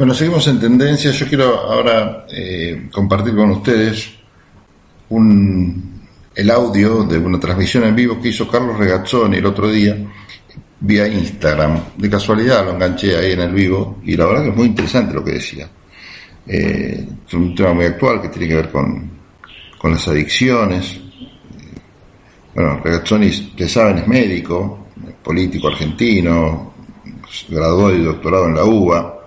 Bueno, seguimos en tendencia. Yo quiero ahora eh, compartir con ustedes un, el audio de una transmisión en vivo que hizo Carlos Regazzoni el otro día vía Instagram. De casualidad lo enganché ahí en el vivo y la verdad que es muy interesante lo que decía. Eh, es un tema muy actual que tiene que ver con, con las adicciones. Bueno, Regazzoni, que saben, es médico, político argentino, graduó y doctorado en la UBA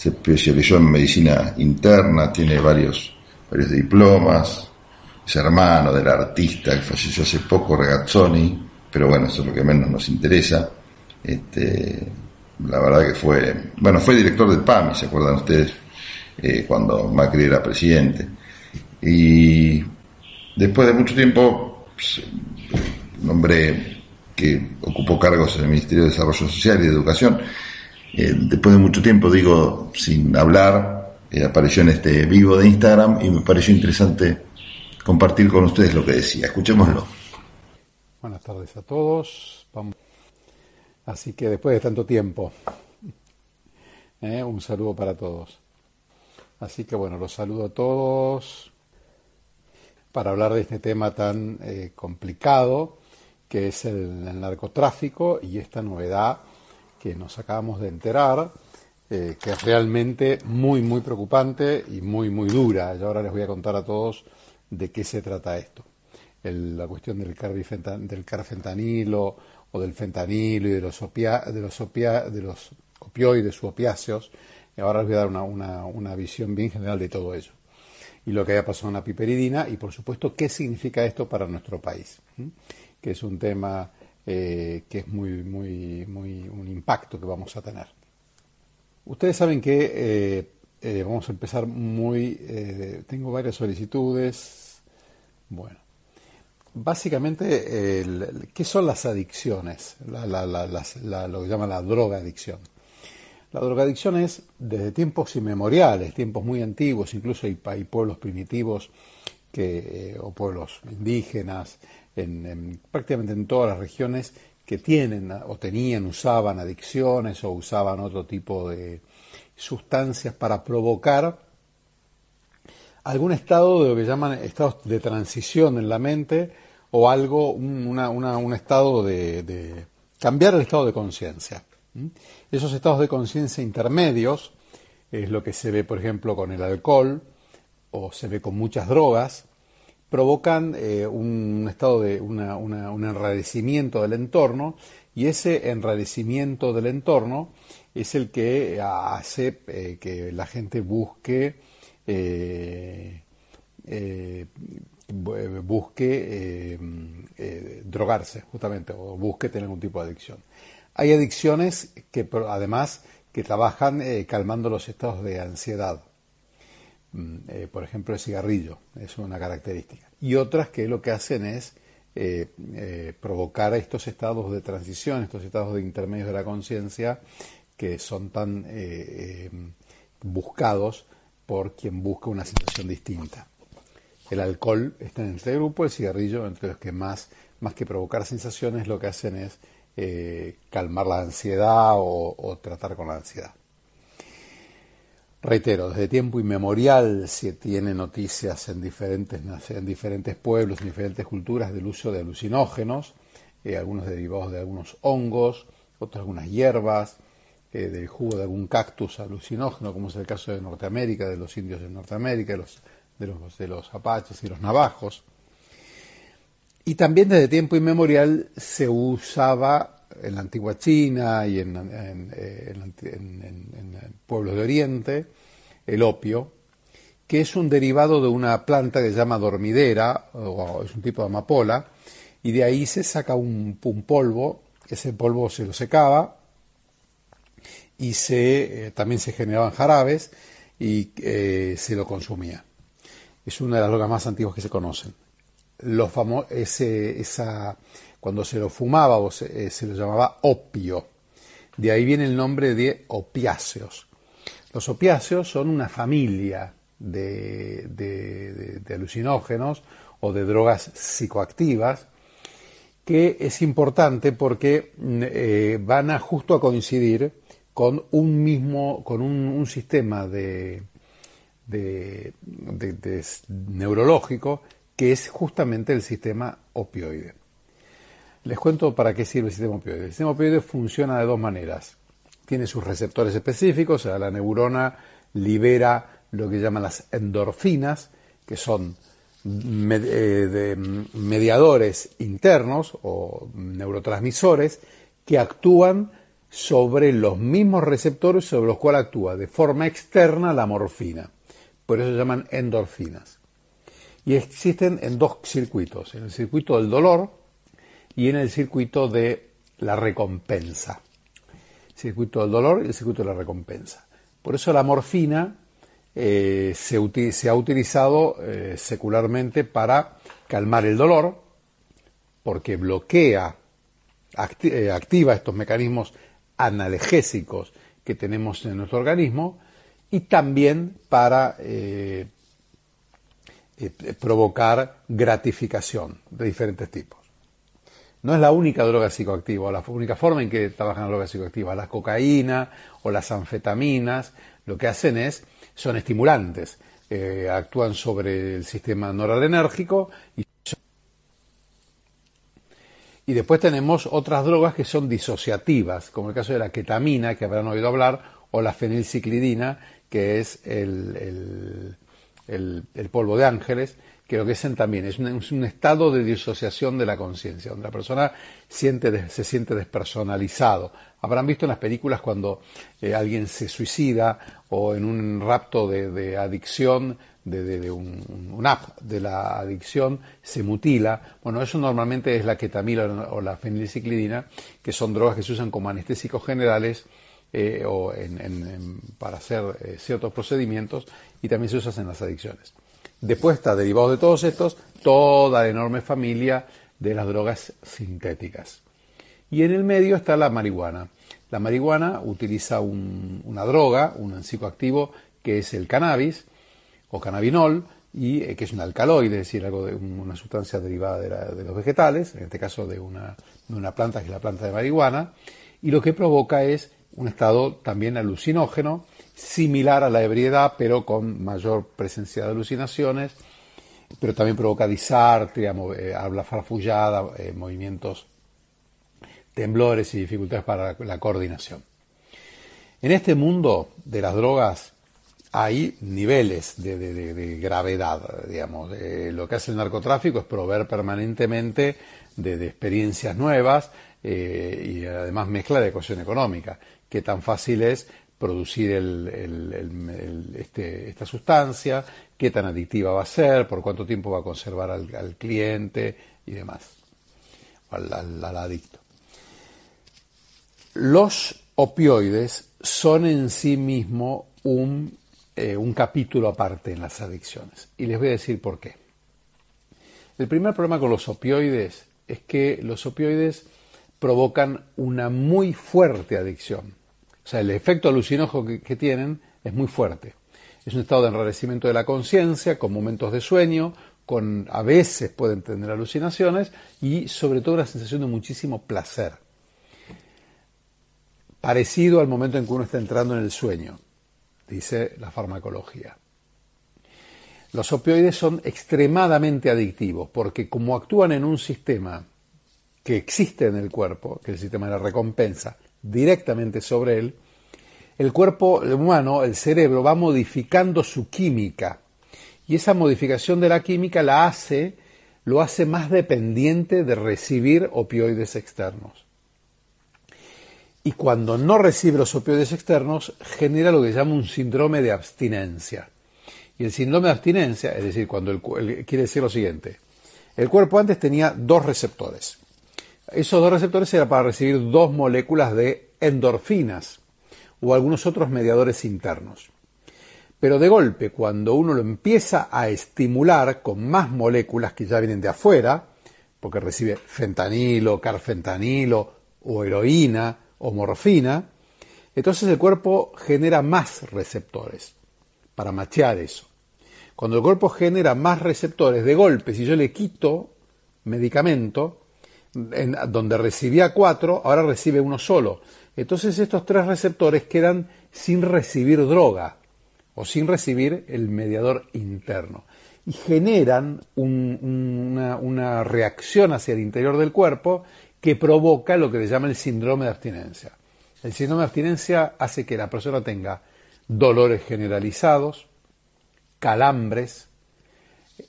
se especializó en medicina interna, tiene varios, varios diplomas, es hermano del artista que falleció hace poco, Regazzoni, pero bueno, eso es lo que menos nos interesa. Este, la verdad que fue, bueno, fue director del PAMI, ¿se acuerdan ustedes? Eh, cuando Macri era presidente. Y después de mucho tiempo, pues, un hombre que ocupó cargos en el Ministerio de Desarrollo Social y de Educación, eh, después de mucho tiempo, digo, sin hablar, eh, apareció en este vivo de Instagram y me pareció interesante compartir con ustedes lo que decía. Escuchémoslo. Buenas tardes a todos. Así que después de tanto tiempo, eh, un saludo para todos. Así que bueno, los saludo a todos para hablar de este tema tan complicado que es el narcotráfico y esta novedad que nos acabamos de enterar, eh, que es realmente muy, muy preocupante y muy, muy dura. Y ahora les voy a contar a todos de qué se trata esto. la cuestión del, del carfentanilo o del fentanilo y de los, de los, de los opioides u opiáceos. Y ahora les voy a dar una, una, visión bien general de todo ello. Y lo que haya pasado en la piperidina y, por supuesto, qué significa esto para nuestro país, que es un tema eh, que es muy, muy, muy un impacto que vamos a tener. Ustedes saben que eh, eh, vamos a empezar muy... tengo varias solicitudes. Bueno, básicamente, ¿qué son las adicciones? lo que llama la drogadicción. La drogadicción es desde tiempos inmemoriales, tiempos muy antiguos, incluso hay, hay pueblos primitivos que, o pueblos indígenas, en, prácticamente en todas las regiones que tienen o tenían, usaban adicciones o usaban otro tipo de sustancias para provocar algún estado de lo que llaman estados de transición en la mente o algo, un, estado de, cambiar el estado de conciencia. Esos estados de conciencia intermedios es lo que se ve, por ejemplo, con el alcohol o se ve con muchas drogas, provocan eh, un estado de un enrarecimiento del entorno y ese enrarecimiento del entorno es el que hace eh, que la gente busque eh, busque drogarse justamente o busque tener algún tipo de adicción. Hay adicciones que además que trabajan calmando los estados de ansiedad por ejemplo, el cigarrillo, es una característica. Y otras que lo que hacen es eh, eh, provocar estos estados de transición, estos estados de intermedios de la conciencia que son tan buscados por quien busca una situación distinta. El alcohol está en este grupo, el cigarrillo entre los que más, más que provocar sensaciones lo que hacen es calmar la ansiedad o tratar con la ansiedad. Reitero, desde tiempo inmemorial se tiene noticias en diferentes, en diferentes pueblos, en diferentes culturas del uso de alucinógenos, eh, algunos derivados de algunos hongos, otros algunas hierbas, eh, del jugo de algún cactus alucinógeno, como es el caso de Norteamérica, de los indios de Norteamérica, de los, de los, de los apaches y los navajos. Y también desde tiempo inmemorial se usaba en la antigua China y en, en, pueblos de Oriente, el opio, que es un derivado de una planta que se llama dormidera, o es un tipo de amapola, y de ahí se saca un, polvo, ese polvo se lo secaba y se, eh, también se generaban jarabes y eh, se lo consumía. Es una de las drogas más antiguas que se conocen. Los ese, esa, cuando se lo fumaba o eh, se, lo llamaba opio. De ahí viene el nombre de opiáceos. Los opiáceos son una familia de, alucinógenos o de drogas psicoactivas que es importante porque mm, eh, van justo a coincidir con un mismo, con un, sistema neurológico que es justamente el sistema opioide. Les cuento para qué sirve el sistema opioide. El sistema opioide funciona de dos maneras. Tiene sus receptores específicos, o sea, la neurona libera lo que llaman las endorfinas, que son eh, mediadores internos o neurotransmisores que actúan sobre los mismos receptores sobre los cuales actúa de forma externa la morfina. Por eso se llaman endorfinas. Y existen en dos circuitos, en el circuito del dolor y en el circuito de la recompensa. circuito del dolor y el circuito de la recompensa. Por eso la morfina eh, se, ha utilizado eh, secularmente para calmar el dolor, porque bloquea, eh, activa estos mecanismos analgésicos que tenemos en nuestro organismo y también para provocar gratificación de diferentes tipos. No es la única droga psicoactiva, la única forma en que trabajan las drogas psicoactivas. La cocaína o las anfetaminas lo que hacen es son estimulantes, eh, actúan sobre el sistema noradrenérgico y, y después tenemos otras drogas que son disociativas, como el caso de la ketamina, que habrán oído hablar, o la fenilciclidina, que es el polvo de ángeles, que lo que es también es un, estado de disociación de la conciencia, donde la persona siente, se siente despersonalizado. Habrán visto en las películas cuando eh, alguien se suicida o en un rapto de, adicción, de, un, app de la adicción, se mutila. Bueno, eso normalmente es la ketamina o la fenilciclidina, que son drogas que se usan como anestésicos generales eh, o para hacer eh, ciertos procedimientos y también se usan en las adicciones. Después está derivado de todos estos toda la enorme familia de las drogas sintéticas. Y en el medio está la marihuana. La marihuana utiliza una droga, un psicoactivo que es el cannabis o cannabinol, y eh, que es un alcaloide, es decir, algo de una sustancia derivada de, los vegetales, en este caso de una planta que es la planta de marihuana, y lo que provoca es un estado también alucinógeno similar a la ebriedad, pero con mayor presencia de alucinaciones, pero también provoca disartria, eh, habla farfullada, eh, movimientos temblores y dificultades para la coordinación. En este mundo de las drogas hay niveles de, gravedad, digamos. lo que hace el narcotráfico es proveer permanentemente de, experiencias nuevas eh, y además mezcla de ecuación económica. Qué tan fácil es producir este, esta sustancia, qué tan adictiva va a ser, por cuánto tiempo va a conservar al, cliente y demás, al, al, adicto. Los opioides son en sí mismo un, eh, un capítulo aparte en las adicciones. Y les voy a decir por qué. El primer problema con los opioides es que los opioides provocan una muy fuerte adicción. Sea, el efecto alucinógeno que, tienen es muy fuerte. Es un estado de enrarecimiento de la conciencia, con momentos de sueño, con a veces pueden tener alucinaciones y sobre todo una sensación de muchísimo placer. Parecido al momento en que uno está entrando en el sueño, dice la farmacología. Los opioides son extremadamente adictivos porque como actúan en un sistema que existe en el cuerpo, que es el sistema de la recompensa, directamente sobre él, el cuerpo humano, el cerebro, va modificando su química. Y esa modificación de la química la hace, lo hace más dependiente de recibir opioides externos. Y cuando no recibe los opioides externos, genera lo que se llama un síndrome de abstinencia. Y el síndrome de abstinencia, es decir, cuando el, quiere decir lo siguiente, el cuerpo antes tenía dos receptores. Esos dos receptores eran para recibir dos moléculas de endorfinas o algunos otros mediadores internos. Pero de golpe, cuando uno lo empieza a estimular con más moléculas que ya vienen de afuera, porque recibe fentanilo, carfentanilo o heroína o morfina, entonces el cuerpo genera más receptores para machear eso. Cuando el cuerpo genera más receptores, de golpe, si yo le quito medicamento, donde recibía cuatro, ahora recibe uno solo. Entonces estos tres receptores quedan sin recibir droga o sin recibir el mediador interno y generan una, una, reacción hacia el interior del cuerpo que provoca lo que se llama el síndrome de abstinencia. El síndrome de abstinencia hace que la persona tenga dolores generalizados, calambres,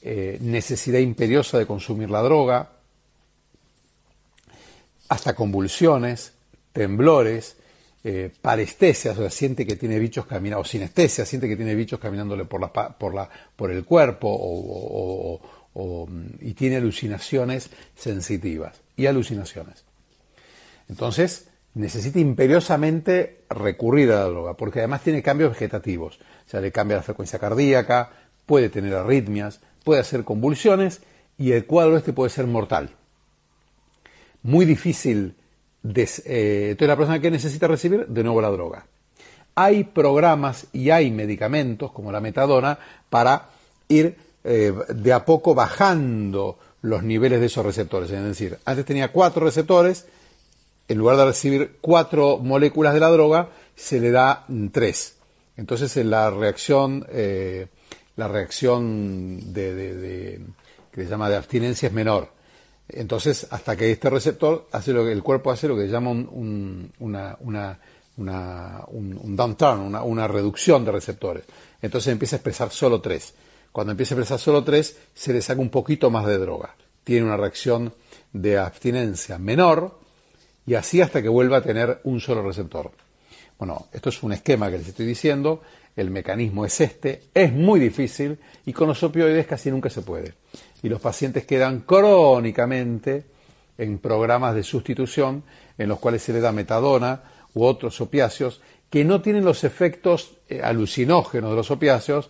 eh, necesidad imperiosa de consumir la droga, hasta convulsiones, temblores, eh, o sea, siente que tiene bichos caminando, o sinestesia, siente que tiene bichos caminándole por, la, por, la, por el cuerpo o, y tiene alucinaciones sensitivas y alucinaciones. Entonces, necesita imperiosamente recurrir a la droga, porque además tiene cambios vegetativos, o sea, le cambia la frecuencia cardíaca, puede tener arritmias, puede hacer convulsiones y el cuadro este puede ser mortal. Muy difícil eh, entonces la persona que necesita recibir de nuevo la droga. Hay programas y hay medicamentos como la metadona para ir eh, de a poco bajando los niveles de esos receptores. Es decir, antes tenía cuatro receptores, en lugar de recibir cuatro moléculas de la droga, se le da tres. Entonces la reacción, eh, la reacción de, que se llama de abstinencia es menor. Entonces, hasta que este receptor hace lo que el cuerpo hace lo que llama un, una, una, un, downturn, una, reducción de receptores. Entonces empieza a expresar solo tres. Cuando empieza a expresar solo tres, se le saca un poquito más de droga. Tiene una reacción de abstinencia menor y así hasta que vuelva a tener un solo receptor. Bueno, esto es un esquema que les estoy diciendo, el mecanismo es este, es muy difícil y con los opioides casi nunca se puede y los pacientes quedan crónicamente en programas de sustitución en los cuales se le da metadona u otros opiáceos que no tienen los efectos eh, alucinógenos de los opiáceos,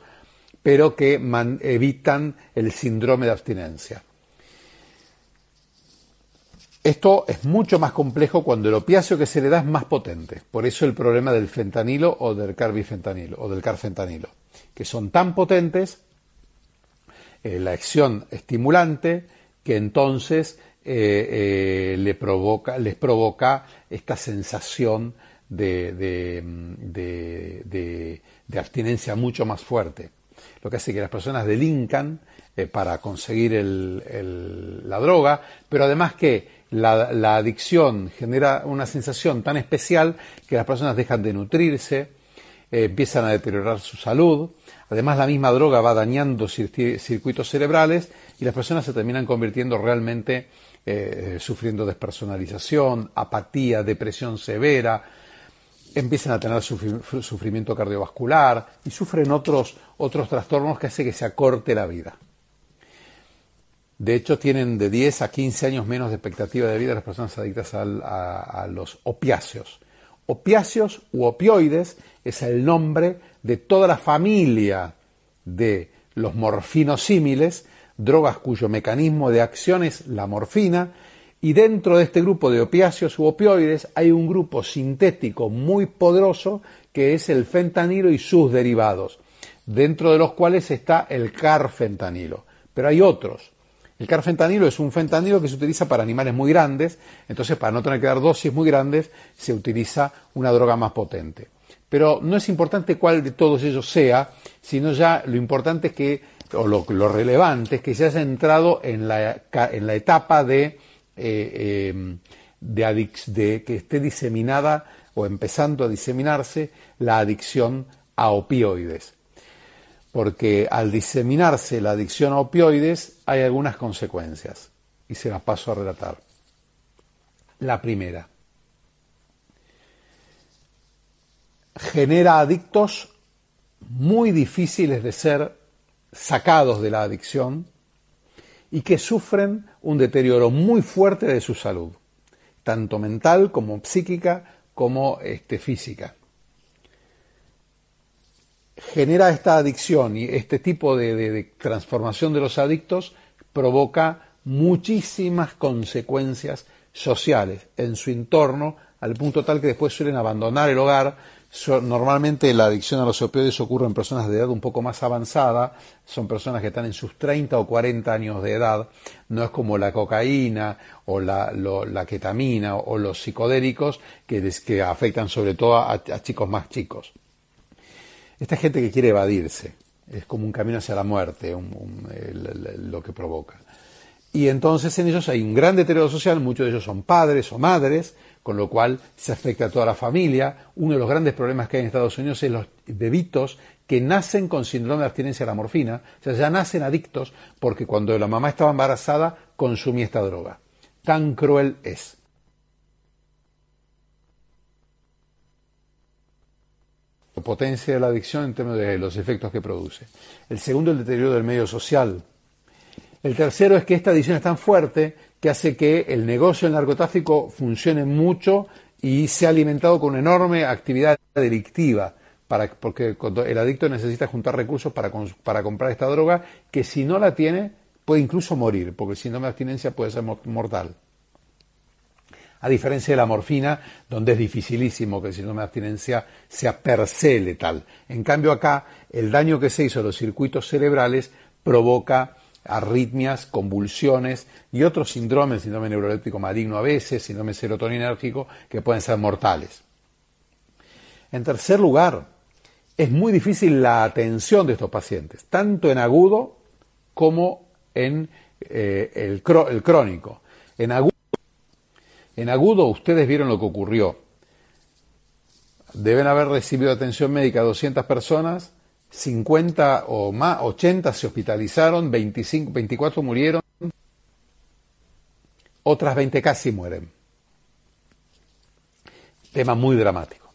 pero que evitan el síndrome de abstinencia. Esto es mucho más complejo cuando el opiáceo que se le da es más potente. Por eso el problema del fentanilo o del carbifentanilo o del carfentanilo, que son tan potentes eh, la acción estimulante que entonces eh, eh, les provoca esta sensación de, de, abstinencia mucho más fuerte. Lo que hace que las personas delincan para conseguir la droga, pero además que la, adicción genera una sensación tan especial que las personas dejan de nutrirse, empiezan a deteriorar su salud, Además, la misma droga va dañando circuitos cerebrales y las personas se terminan convirtiendo realmente eh, sufriendo despersonalización, apatía, depresión severa, empiezan a tener sufrimiento cardiovascular y sufren otros, otros trastornos que hacen que se acorte la vida. De hecho, tienen de 10 a 15 años menos de expectativa de vida las personas adictas a los opiáceos. Opiáceos u opioides es el nombre de toda la familia de los morfinosímiles, drogas cuyo mecanismo de acción es la morfina, y dentro de este grupo de opiáceos u opioides hay un grupo sintético muy poderoso que es el fentanilo y sus derivados, dentro de los cuales está el carfentanilo. Pero hay otros. El carfentanilo es un fentanilo que se utiliza para animales muy grandes, entonces para no tener que dar dosis muy grandes se utiliza una droga más potente. Pero no es importante cuál de todos ellos sea, sino ya lo importante es que, o lo, relevante es que se haya entrado en la, en la etapa de, eh, em, de, que esté diseminada o empezando a diseminarse la adicción a opioides. Porque al diseminarse la adicción a opioides hay algunas consecuencias y se las paso a relatar. La primera, genera adictos muy difíciles de ser sacados de la adicción y que sufren un deterioro muy fuerte de su salud, tanto mental como psíquica como este, física. Genera esta adicción y este tipo de transformación de los adictos provoca muchísimas consecuencias sociales en su entorno, al punto tal que después suelen abandonar el hogar, normalmente la adicción a los opioides ocurre en personas de edad un poco más avanzada, son personas que están en sus 30 o 40 años de edad, no es como la cocaína o la, ketamina o, los psicodélicos que, que afectan sobre todo a, chicos más chicos. Esta gente que quiere evadirse, es como un camino hacia la muerte lo que provoca. Y entonces en ellos hay un gran deterioro social, muchos de ellos son padres o madres, con lo cual se afecta a toda la familia. Uno de los grandes problemas que hay en Estados Unidos es los bebitos que nacen con síndrome de abstinencia a la morfina, o sea, ya nacen adictos porque cuando la mamá estaba embarazada consumía esta droga. Tan cruel es. Potencia de la adicción en términos de los efectos que produce. El segundo, el deterioro del medio social. El tercero es que esta adicción es tan fuerte que hace que el negocio del narcotráfico funcione mucho y se ha alimentado con una enorme actividad delictiva, para, porque el adicto necesita juntar recursos para, para comprar esta droga, que si no la tiene puede incluso morir, porque el síndrome de abstinencia puede ser mortal. A diferencia de la morfina, donde es dificilísimo que el síndrome de abstinencia sea per se letal. En cambio acá, el daño que se hizo a los circuitos cerebrales provoca arritmias, convulsiones y otros síndromes, síndrome neuroléptico maligno a veces, síndrome serotoninérgico, que pueden ser mortales. En tercer lugar, es muy difícil la atención de estos pacientes, tanto en agudo como en eh, el, el, crónico. En agudo, en agudo ustedes vieron lo que ocurrió. Deben haber recibido atención médica 200 personas, 50 o más, 80 se hospitalizaron, 25, 24 murieron, otras 20 casi mueren. Tema muy dramático.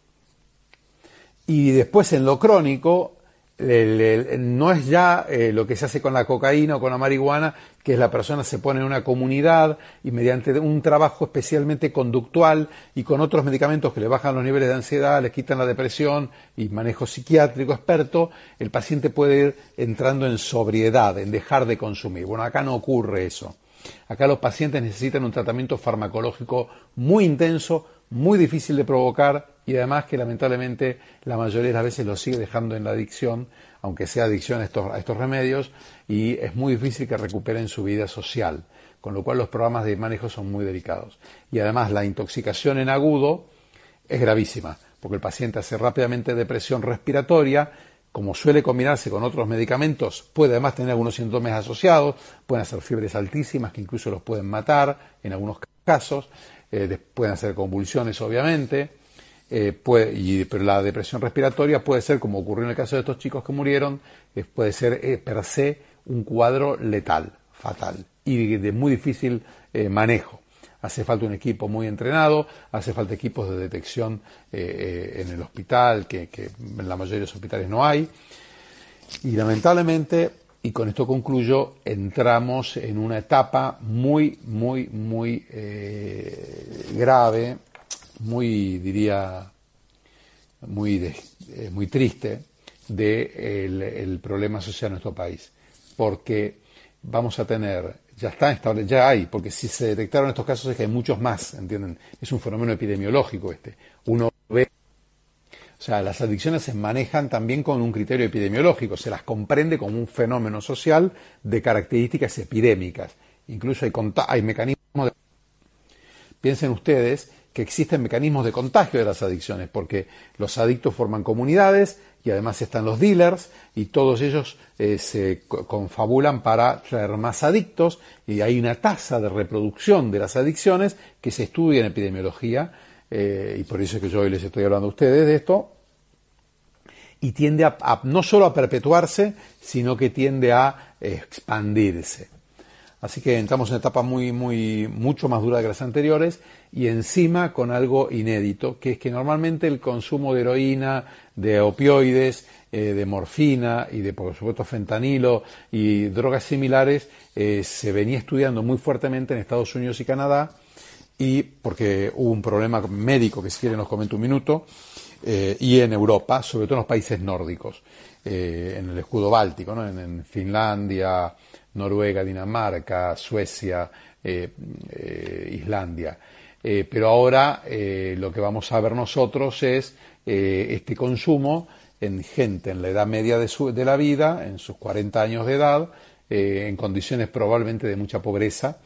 Y después en lo crónico, no es ya eh, lo que se hace con la cocaína o con la marihuana, que es la persona se pone en una comunidad y mediante un trabajo especialmente conductual y con otros medicamentos que le bajan los niveles de ansiedad, le quitan la depresión y manejo psiquiátrico experto, el paciente puede ir entrando en sobriedad, en dejar de consumir. Bueno, acá no ocurre eso. Acá los pacientes necesitan un tratamiento farmacológico muy intenso, muy difícil de provocar y además que lamentablemente la mayoría de las veces lo sigue dejando en la adicción, aunque sea adicción a estos, a estos remedios, y es muy difícil que recuperen su vida social, con lo cual los programas de manejo son muy delicados. Y además la intoxicación en agudo es gravísima, porque el paciente hace rápidamente depresión respiratoria, como suele combinarse con otros medicamentos, puede además tener algunos síntomas asociados, pueden hacer fiebres altísimas que incluso los pueden matar en algunos casos, eh, pueden hacer convulsiones obviamente, eh, puede, pero la depresión respiratoria puede ser, como ocurrió en el caso de estos chicos que murieron, puede ser eh, per se un cuadro letal, fatal y de, muy difícil manejo. Hace falta un equipo muy entrenado, hace falta equipos de detección en el hospital, que, en la mayoría de los hospitales no hay. Y lamentablemente, y con esto concluyo, entramos en una etapa muy, muy, muy grave muy, diría, muy, eh, muy triste del de el problema social en nuestro país, porque vamos a tener, ya está ya hay, porque si se detectaron estos casos es que hay muchos más, ¿entienden? Es un fenómeno epidemiológico este. Uno ve, o sea, las adicciones se manejan también con un criterio epidemiológico, se las comprende como un fenómeno social de características epidémicas. Incluso hay, hay mecanismos de... Piensen ustedes que existen mecanismos de contagio de las adicciones, porque los adictos forman comunidades y además están los dealers y todos ellos eh, se confabulan para traer más adictos y hay una tasa de reproducción de las adicciones que se estudia en epidemiología eh, y por eso es que yo hoy les estoy hablando a ustedes de esto y tiende a no solo a perpetuarse, sino que tiende a expandirse. Así que entramos en una etapa muy, muy, mucho más dura que las anteriores y encima con algo inédito, que es que normalmente el consumo de heroína, de opioides, eh, de morfina y de, por supuesto, fentanilo y drogas similares eh, se venía estudiando muy fuertemente en Estados Unidos y Canadá y porque hubo un problema médico que si quieren nos comento un minuto, eh, y en Europa, sobre todo en los países nórdicos, en el escudo báltico, ¿no? en Finlandia, Noruega, Dinamarca, Suecia, eh, eh, Islandia. pero ahora lo que vamos a ver nosotros es este consumo en gente en la edad media de, su, de la vida, en sus 40 años de edad, en condiciones probablemente de mucha pobreza,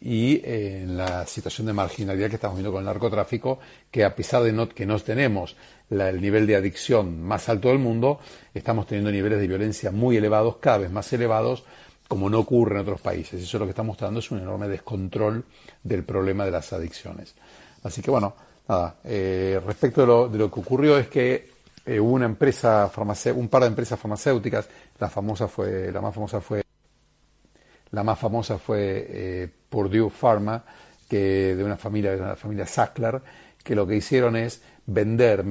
y en la situación de marginalidad que estamos viendo con el narcotráfico, que a pesar de no, que no tenemos el nivel de adicción más alto del mundo, estamos teniendo niveles de violencia muy elevados, cada vez más elevados, como no ocurre en otros países. Eso lo que está mostrando es un enorme descontrol del problema de las adicciones. Así que bueno, nada, eh, respecto de lo, de lo, que ocurrió es que eh, hubo una empresa un par de empresas farmacéuticas, la famosa fue, la más famosa fue la más famosa fue eh, Purdue Pharma, que de una familia, de una familia Sackler, que lo que hicieron es vender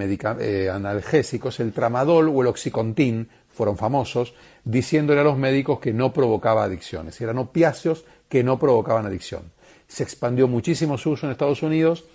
analgésicos, el tramadol o el oxicontin, fueron famosos, diciéndole a los médicos que no provocaba adicciones. Eran opiáceos que no provocaban adicción. Se expandió muchísimo su uso en Estados Unidos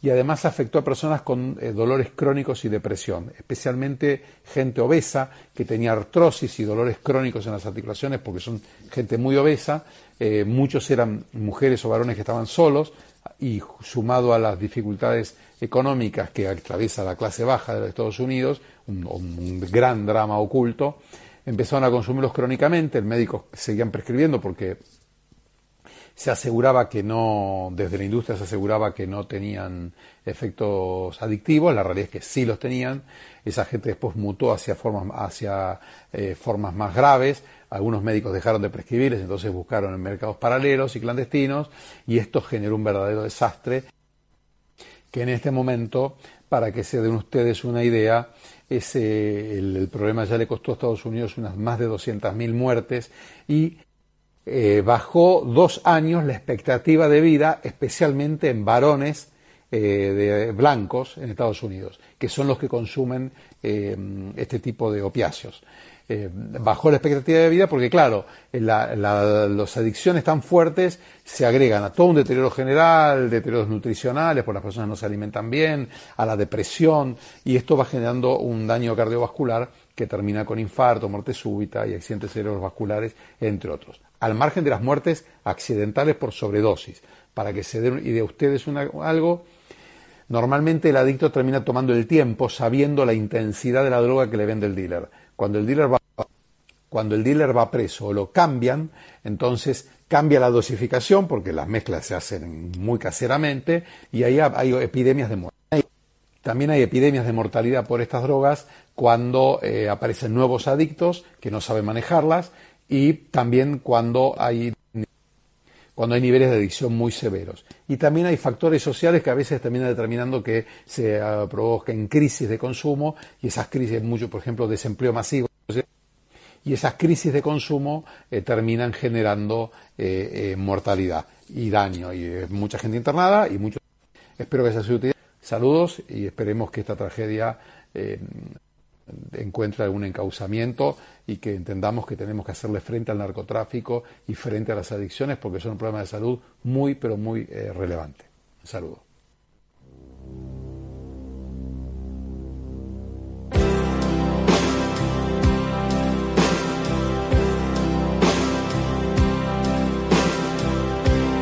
y además afectó a personas con eh, dolores crónicos y depresión, especialmente gente obesa que tenía artrosis y dolores crónicos en las articulaciones porque son gente muy obesa, eh, muchos eran mujeres o varones que estaban solos y sumado a las dificultades económicas que atraviesa la clase baja de los Estados Unidos, un, gran drama oculto, empezaron a consumirlos crónicamente, el médico seguían prescribiendo porque se aseguraba que no, desde la industria se aseguraba que no tenían efectos adictivos, la realidad es que sí los tenían, esa gente después mutó hacia formas, hacia, eh, formas más graves, algunos médicos dejaron de prescribirles, entonces buscaron en mercados paralelos y clandestinos, y esto generó un verdadero desastre que en este momento, para que se den ustedes una idea, ese, el, problema ya le costó a Estados Unidos unas más de 200.000 muertes y eh, bajó dos años la expectativa de vida, especialmente en varones eh, de blancos en Estados Unidos, que son los que consumen eh, este tipo de opiáceos. Bajó la expectativa de vida porque, claro, las adicciones tan fuertes se agregan a todo un deterioro general, deterioros nutricionales, porque las personas no se alimentan bien, a la depresión, y esto va generando un daño cardiovascular que termina con infarto, muerte súbita y accidentes cerebrovasculares, entre otros al margen de las muertes accidentales por sobredosis. Para que se den de ustedes algo, normalmente el adicto termina tomando el tiempo sabiendo la intensidad de la droga que le vende el dealer. Cuando el dealer va, cuando el dealer va preso o lo cambian, entonces cambia la dosificación porque las mezclas se hacen muy caseramente y ahí hay epidemias de muerte. También hay epidemias de mortalidad por estas drogas cuando eh, aparecen nuevos adictos que no saben manejarlas y también cuando hay cuando hay niveles de adicción muy severos. Y también hay factores sociales que a veces terminan determinando que se uh, provoquen crisis de consumo y esas crisis, mucho, por ejemplo, desempleo masivo. Y esas crisis de consumo eh, terminan generando eh, eh, mortalidad y daño. Y mucha gente internada y mucho. Espero que sea sido útil. Saludos y esperemos que esta tragedia encuentra un encauzamiento y que entendamos que tenemos que hacerle frente al narcotráfico y frente a las adicciones porque son un problema de salud muy, pero muy eh, relevante. Un saludo.